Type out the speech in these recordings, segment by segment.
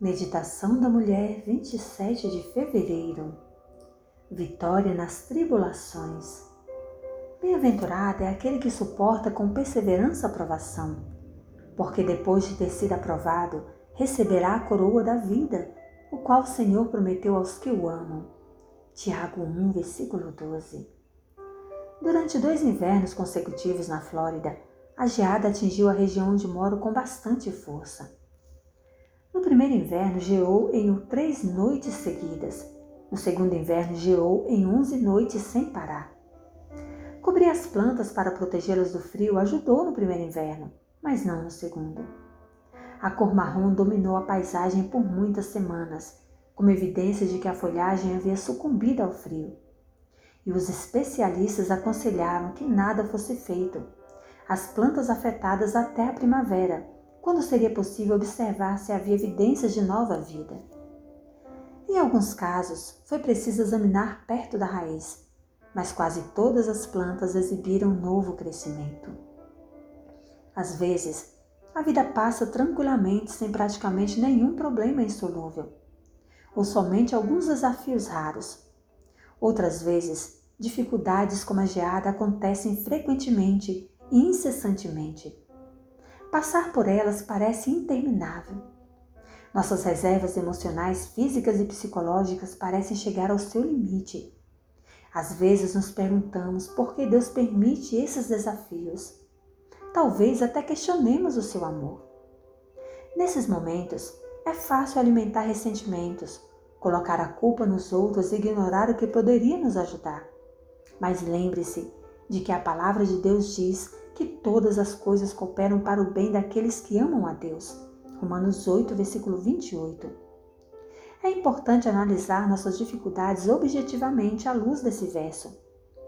Meditação da Mulher, 27 de fevereiro. Vitória nas tribulações. Bem-aventurado é aquele que suporta com perseverança a provação, porque depois de ter sido aprovado, receberá a coroa da vida, o qual o Senhor prometeu aos que o amam. Tiago 1, versículo 12. Durante dois invernos consecutivos na Flórida, a geada atingiu a região onde moro com bastante força. No primeiro inverno geou em três noites seguidas. No segundo inverno geou em onze noites sem parar. Cobrir as plantas para protegê-las do frio ajudou no primeiro inverno, mas não no segundo. A cor marrom dominou a paisagem por muitas semanas, como evidência de que a folhagem havia sucumbido ao frio. E os especialistas aconselharam que nada fosse feito. As plantas afetadas até a primavera, quando seria possível observar se havia evidências de nova vida. Em alguns casos, foi preciso examinar perto da raiz, mas quase todas as plantas exibiram novo crescimento. Às vezes, a vida passa tranquilamente sem praticamente nenhum problema insolúvel, ou somente alguns desafios raros. Outras vezes, dificuldades como a geada acontecem frequentemente e incessantemente Passar por elas parece interminável. Nossas reservas emocionais, físicas e psicológicas parecem chegar ao seu limite. Às vezes nos perguntamos por que Deus permite esses desafios. Talvez até questionemos o seu amor. Nesses momentos, é fácil alimentar ressentimentos, colocar a culpa nos outros e ignorar o que poderia nos ajudar. Mas lembre-se de que a palavra de Deus diz que todas as coisas cooperam para o bem daqueles que amam a Deus. Romanos 8, versículo 28. É importante analisar nossas dificuldades objetivamente à luz desse verso.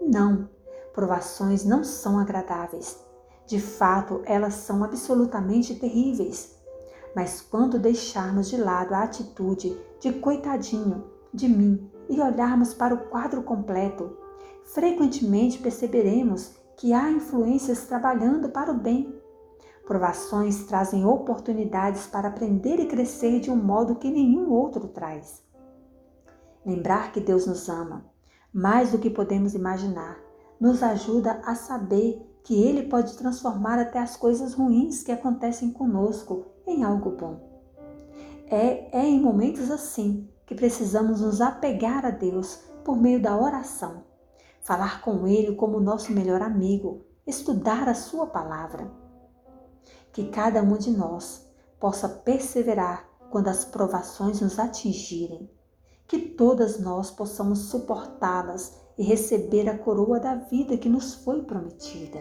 Não, provações não são agradáveis. De fato, elas são absolutamente terríveis. Mas quando deixarmos de lado a atitude de coitadinho de mim e olharmos para o quadro completo, frequentemente perceberemos que há influências trabalhando para o bem. Provações trazem oportunidades para aprender e crescer de um modo que nenhum outro traz. Lembrar que Deus nos ama, mais do que podemos imaginar, nos ajuda a saber que Ele pode transformar até as coisas ruins que acontecem conosco em algo bom. É, é em momentos assim que precisamos nos apegar a Deus por meio da oração falar com Ele como nosso melhor amigo, estudar a Sua palavra. Que cada um de nós possa perseverar quando as provações nos atingirem, que todas nós possamos suportá-las e receber a coroa da vida que nos foi prometida.